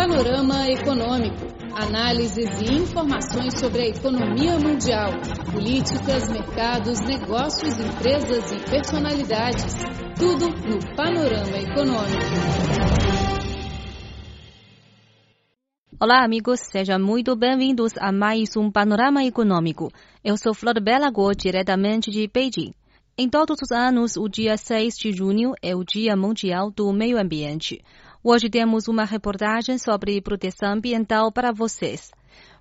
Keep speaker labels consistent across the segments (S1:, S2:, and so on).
S1: Panorama Econômico. Análises e informações sobre a economia mundial, políticas, mercados, negócios, empresas e personalidades. Tudo no Panorama Econômico.
S2: Olá, amigos, sejam muito bem-vindos a mais um Panorama Econômico. Eu sou Flor Belago, diretamente de Beijing. Em todos os anos, o dia 6 de junho é o Dia Mundial do Meio Ambiente. Hoje temos uma reportagem sobre proteção ambiental para vocês.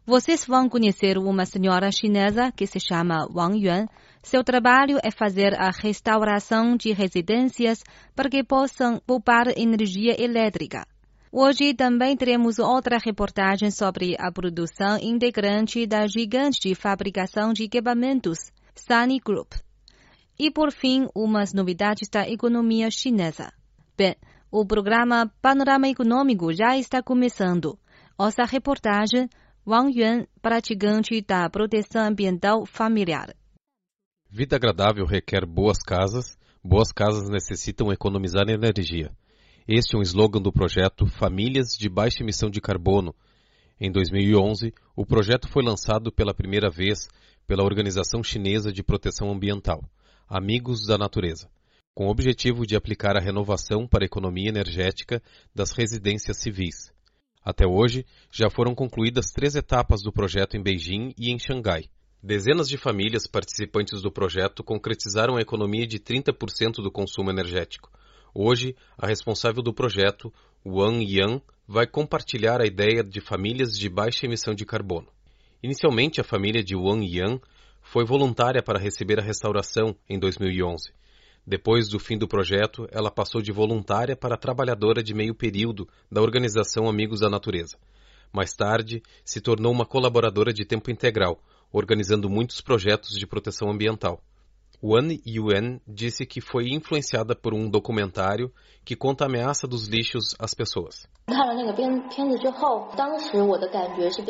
S2: Vocês vão conhecer uma senhora chinesa que se chama Wang Yuan. Seu trabalho é fazer a restauração de residências para que possam poupar energia elétrica. Hoje também teremos outra reportagem sobre a produção integrante da gigante de fabricação de equipamentos, Sunny Group. E por fim, umas novidades da economia chinesa. Bem, o programa Panorama Econômico já está começando. Nossa reportagem, Wang Yuan, praticante da proteção ambiental familiar.
S3: Vida agradável requer boas casas, boas casas necessitam economizar energia. Este é um slogan do projeto Famílias de Baixa Emissão de Carbono. Em 2011, o projeto foi lançado pela primeira vez pela Organização Chinesa de Proteção Ambiental. Amigos da Natureza, com o objetivo de aplicar a renovação para a economia energética das residências civis. Até hoje, já foram concluídas três etapas do projeto em Beijing e em Xangai. Dezenas de famílias participantes do projeto concretizaram a economia de 30% do consumo energético. Hoje, a responsável do projeto, Wang Yang, vai compartilhar a ideia de famílias de baixa emissão de carbono. Inicialmente, a família de Wang Yang foi voluntária para receber a restauração em 2011. Depois do fim do projeto, ela passou de voluntária para trabalhadora de meio período da organização Amigos da Natureza. Mais tarde, se tornou uma colaboradora de tempo integral, organizando muitos projetos de proteção ambiental. Wan Yuan disse que foi influenciada por um documentário que conta a ameaça dos lixos às pessoas.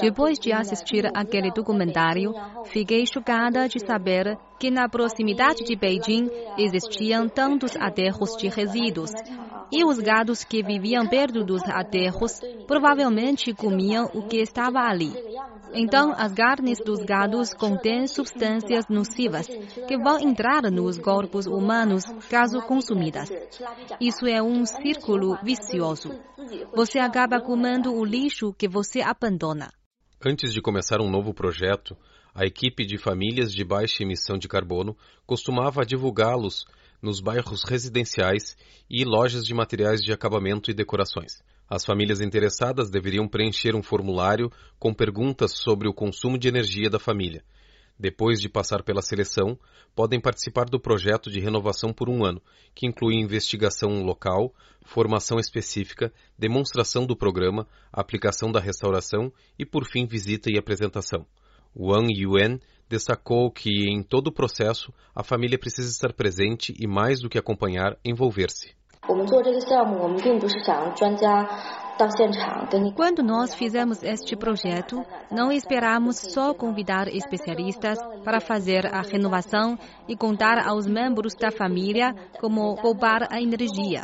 S2: Depois de assistir aquele documentário, fiquei chocada de saber que na proximidade de Beijing existiam tantos aterros de resíduos. E os gados que viviam perto dos aterros provavelmente comiam o que estava ali. Então, as carnes dos gados contêm substâncias nocivas que vão entrar nos corpos humanos caso consumidas. Isso é um círculo vicioso. Você acaba comendo o lixo que você abandona.
S3: Antes de começar um novo projeto, a equipe de famílias de baixa emissão de carbono costumava divulgá-los nos bairros residenciais e lojas de materiais de acabamento e decorações. As famílias interessadas deveriam preencher um formulário com perguntas sobre o consumo de energia da família. Depois de passar pela seleção, podem participar do projeto de renovação por um ano, que inclui investigação local, formação específica, demonstração do programa, aplicação da restauração e, por fim, visita e apresentação. Wang Yuan destacou que, em todo o processo, a família precisa estar presente e, mais do que acompanhar, envolver-se.
S2: Quando nós fizemos este projeto, não esperamos só convidar especialistas para fazer a renovação e contar aos membros da família como poupar a energia.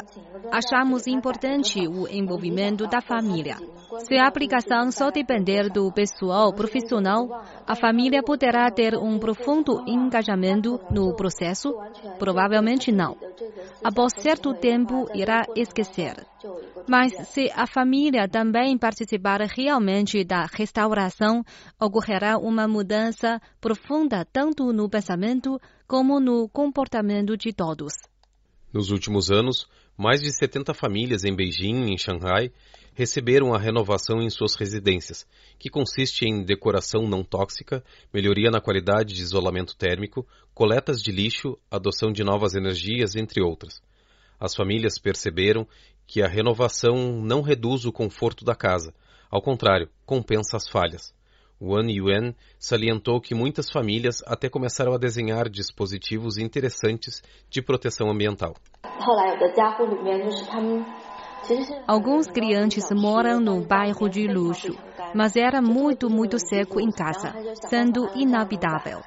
S2: Achamos importante o envolvimento da família. Se a aplicação só depender do pessoal profissional, a família poderá ter um profundo engajamento no processo? Provavelmente não. Após certo tempo, irá esquecer. Mas se a família também participar realmente da restauração, ocorrerá uma mudança profunda tanto no pensamento como no comportamento de todos.
S3: Nos últimos anos, mais de 70 famílias em Beijing e em Xangai receberam a renovação em suas residências, que consiste em decoração não tóxica, melhoria na qualidade de isolamento térmico, coletas de lixo, adoção de novas energias, entre outras. As famílias perceberam que a renovação não reduz o conforto da casa, ao contrário, compensa as falhas. Wan Yuan salientou que muitas famílias até começaram a desenhar dispositivos interessantes de proteção ambiental.
S2: Alguns clientes moram no bairro de luxo, mas era muito, muito seco em casa, sendo inabitável.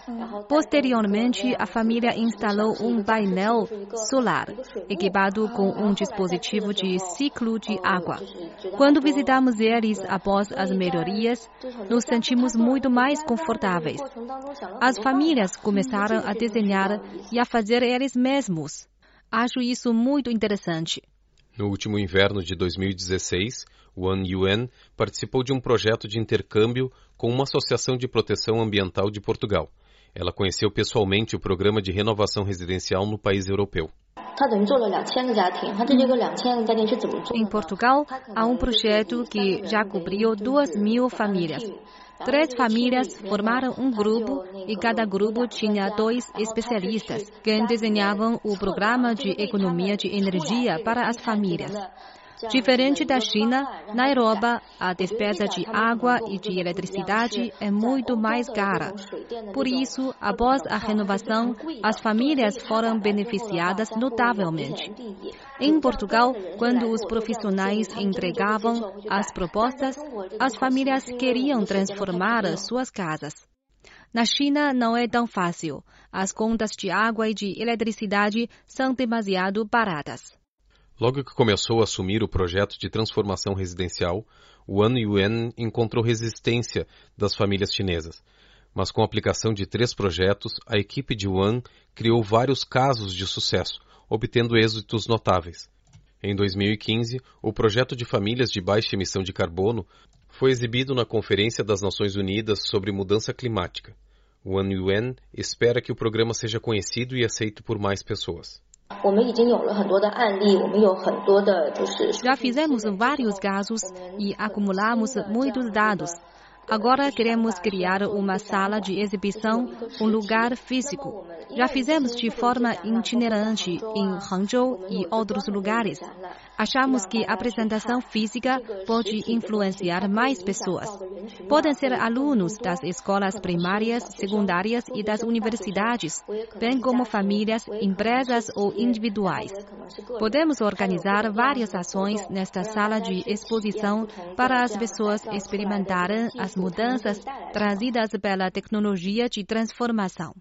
S2: Posteriormente, a família instalou um painel solar, equipado com um dispositivo de ciclo de água. Quando visitamos eles após as melhorias, nos sentimos muito mais confortáveis. As famílias começaram a desenhar e a fazer eles mesmos. Acho isso muito interessante.
S3: No último inverno de 2016, Wan Yuan participou de um projeto de intercâmbio com uma associação de proteção ambiental de Portugal. Ela conheceu pessoalmente o programa de renovação residencial no país europeu.
S2: Em Portugal, há um projeto que já cobriu duas mil famílias. Três famílias formaram um grupo e cada grupo tinha dois especialistas que desenhavam o programa de economia de energia para as famílias. Diferente da China, na Europa, a despesa de água e de eletricidade é muito mais cara. Por isso, após a renovação, as famílias foram beneficiadas notavelmente. Em Portugal, quando os profissionais entregavam as propostas, as famílias queriam transformar suas casas. Na China não é tão fácil. As contas de água e de eletricidade são demasiado baratas.
S3: Logo que começou a assumir o projeto de transformação residencial, Wan Yuan encontrou resistência das famílias chinesas. Mas com a aplicação de três projetos, a equipe de Wan criou vários casos de sucesso, obtendo êxitos notáveis. Em 2015, o projeto de famílias de baixa emissão de carbono foi exibido na Conferência das Nações Unidas sobre Mudança Climática. Wan Yuan espera que o programa seja conhecido e aceito por mais pessoas.
S2: Já fizemos vários casos e acumulamos muitos dados. Agora queremos criar uma sala de exibição, um lugar físico. Já fizemos de forma itinerante em Hangzhou e outros lugares. Achamos que a apresentação física pode influenciar mais pessoas. Podem ser alunos das escolas primárias, secundárias e das universidades, bem como famílias, empresas ou individuais. Podemos organizar várias ações nesta sala de exposição para as pessoas experimentarem as mudanças trazidas pela tecnologia de transformação.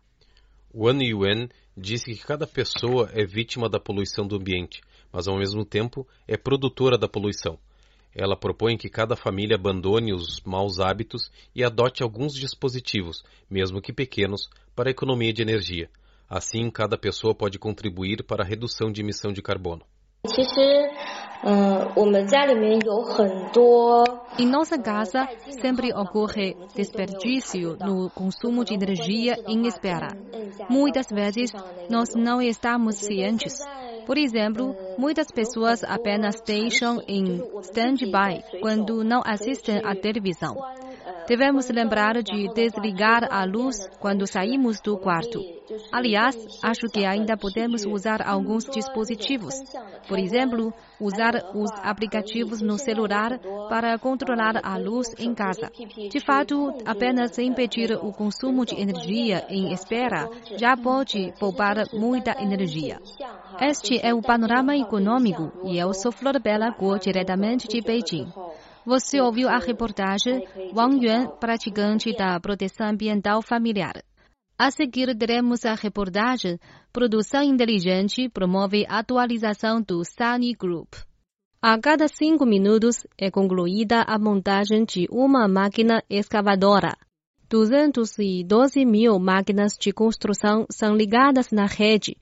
S3: Wan Yuan disse que cada pessoa é vítima da poluição do ambiente mas ao mesmo tempo é produtora da poluição. Ela propõe que cada família abandone os maus hábitos e adote alguns dispositivos, mesmo que pequenos, para a economia de energia. Assim, cada pessoa pode contribuir para a redução de emissão de carbono.
S2: Em nossa casa sempre ocorre desperdício no consumo de energia em espera. Muitas vezes nós não estamos cientes. Por exemplo, muitas pessoas apenas deixam em stand-by quando não assistem à televisão. Devemos lembrar de desligar a luz quando saímos do quarto. Aliás, acho que ainda podemos usar alguns dispositivos. Por exemplo, usar os aplicativos no celular para controlar a luz em casa. De fato, apenas impedir o consumo de energia em espera já pode poupar muita energia. Este é o panorama econômico e eu sou Flor Bela Guo, diretamente de Beijing. Você ouviu a reportagem Wang Yuan, praticante da proteção ambiental familiar. A seguir, teremos a reportagem Produção Inteligente promove atualização do Sunny Group. A cada cinco minutos é concluída a montagem de uma máquina escavadora. 212 mil máquinas de construção são ligadas na rede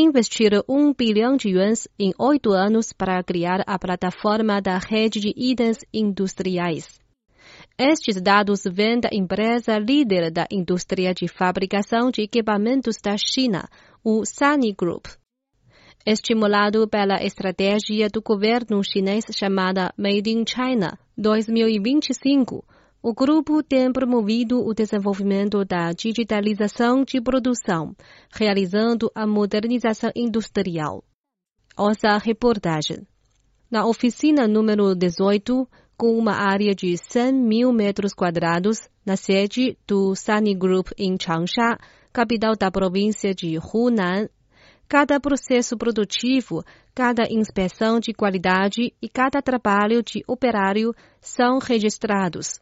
S2: investir um bilhão de yuans em oito anos para criar a plataforma da rede de itens industriais. Estes dados vêm da empresa líder da indústria de fabricação de equipamentos da China, o Sunny Group. Estimulado pela estratégia do governo chinês chamada Made in China 2025, o grupo tem promovido o desenvolvimento da digitalização de produção, realizando a modernização industrial. Ouça a reportagem. Na oficina número 18, com uma área de 100 mil metros quadrados, na sede do Sunny Group em Changsha, capital da província de Hunan, Cada processo produtivo, cada inspeção de qualidade e cada trabalho de operário são registrados.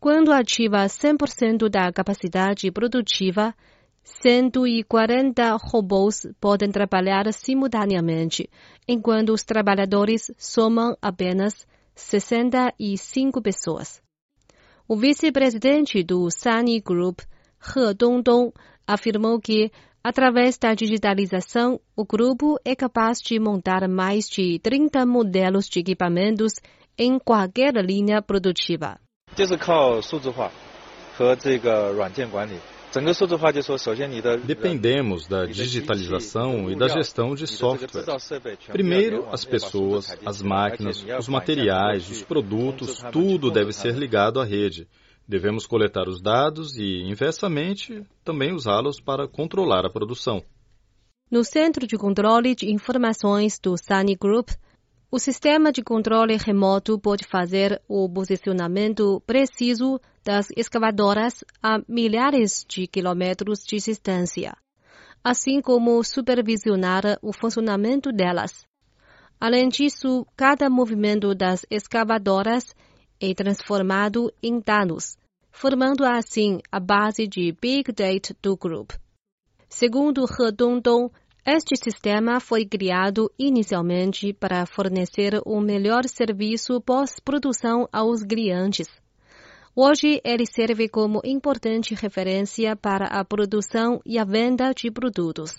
S2: Quando ativa 100% da capacidade produtiva, 140 robôs podem trabalhar simultaneamente, enquanto os trabalhadores somam apenas 65 pessoas. O vice-presidente do Sunny Group, He Dongdong, afirmou que, através da digitalização, o grupo é capaz de montar mais de 30 modelos de equipamentos em qualquer linha produtiva.
S4: Dependemos da digitalização e da gestão de software. Primeiro, as pessoas, as máquinas, os materiais, os produtos, tudo deve ser ligado à rede. Devemos coletar os dados e, inversamente, também usá-los para controlar a produção.
S2: No Centro de Controle de Informações do Sunny Group, o sistema de controle remoto pode fazer o posicionamento preciso das escavadoras a milhares de quilômetros de distância, assim como supervisionar o funcionamento delas. Além disso, cada movimento das escavadoras é transformado em dados, formando assim a base de Big Data do grupo. Segundo He Dongdong, este sistema foi criado inicialmente para fornecer o melhor serviço pós-produção aos clientes. Hoje, ele serve como importante referência para a produção e a venda de produtos.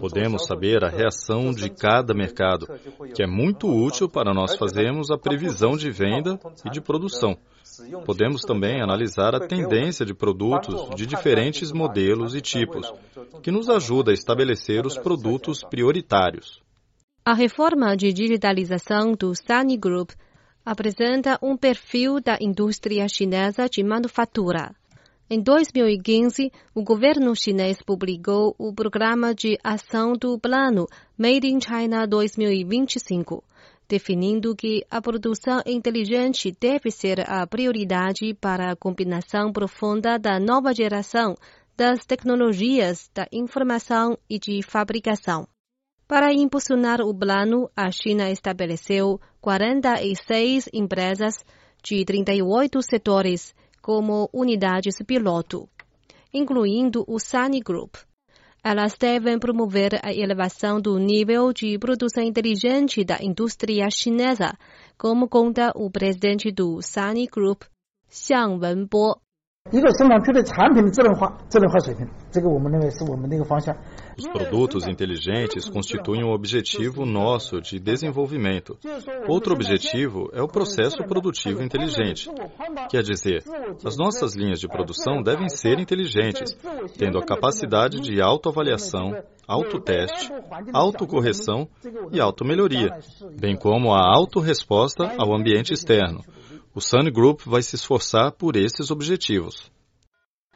S4: Podemos saber a reação de cada mercado, que é muito útil para nós fazermos a previsão de venda e de produção. Podemos também analisar a tendência de produtos de diferentes modelos e tipos, que nos ajuda a estabelecer os produtos prioritários.
S2: A reforma de digitalização do Sunny Group apresenta um perfil da indústria chinesa de manufatura. Em 2015, o governo chinês publicou o Programa de Ação do Plano Made in China 2025, definindo que a produção inteligente deve ser a prioridade para a combinação profunda da nova geração das tecnologias da informação e de fabricação. Para impulsionar o plano, a China estabeleceu 46 empresas de 38 setores como unidades piloto, incluindo o Sunny Group. Elas devem promover a elevação do nível de produção inteligente da indústria chinesa, como conta o presidente do Sunny Group, Xiang Wenbo. 一个生产区的产品的智能化、智能化水平，这个我们认为是我们的一个方向。
S4: os produtos inteligentes constituem um objetivo nosso de desenvolvimento. Outro objetivo é o processo produtivo inteligente. Quer dizer, as nossas linhas de produção devem ser inteligentes, tendo a capacidade de autoavaliação, autoteste, autocorreção e automelhoria, bem como a autorresposta ao ambiente externo. O Sun Group vai se esforçar por esses objetivos.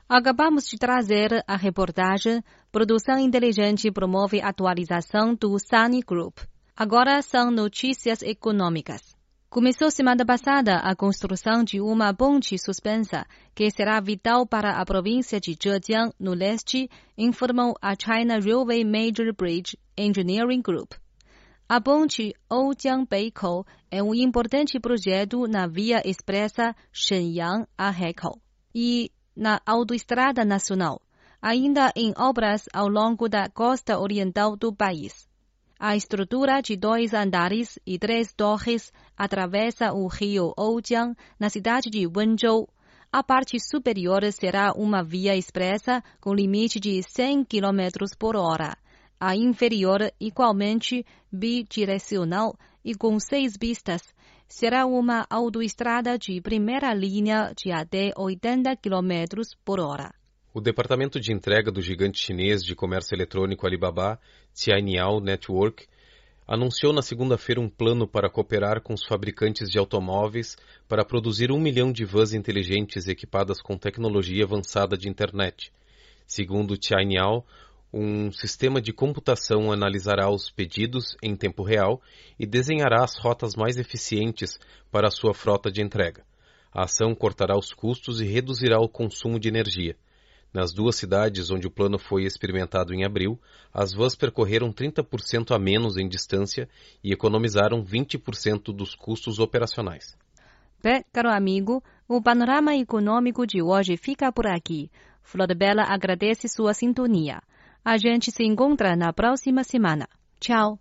S2: Acabamos de trazer a reportagem Produção Inteligente promove atualização do Sunny Group. Agora são notícias econômicas. Começou semana passada a construção de uma ponte suspensa que será vital para a província de Zhejiang, no leste, informou a China Railway Major Bridge Engineering Group. A ponte Oujiang-Beikou é um importante projeto na via expressa Shenyang a Hekou e na Autoestrada Nacional, ainda em obras ao longo da costa oriental do país. A estrutura de dois andares e três torres atravessa o rio Oujiang na cidade de Wenzhou. A parte superior será uma via expressa com limite de 100 km por hora. A inferior, igualmente bidirecional e com seis pistas, será uma autoestrada de primeira linha de até 80 km por hora.
S3: O departamento de entrega do gigante chinês de comércio eletrônico Alibaba, Tianyao Network, anunciou na segunda-feira um plano para cooperar com os fabricantes de automóveis para produzir um milhão de vans inteligentes equipadas com tecnologia avançada de internet. Segundo Tianyao, um sistema de computação analisará os pedidos em tempo real e desenhará as rotas mais eficientes para a sua frota de entrega. A ação cortará os custos e reduzirá o consumo de energia. Nas duas cidades onde o plano foi experimentado em abril, as vans percorreram 30% a menos em distância e economizaram 20% dos custos operacionais.
S5: Bem, caro amigo, o panorama econômico de hoje fica por aqui. Flor Bela agradece sua sintonia. A gente se encontra na próxima semana. Tchau!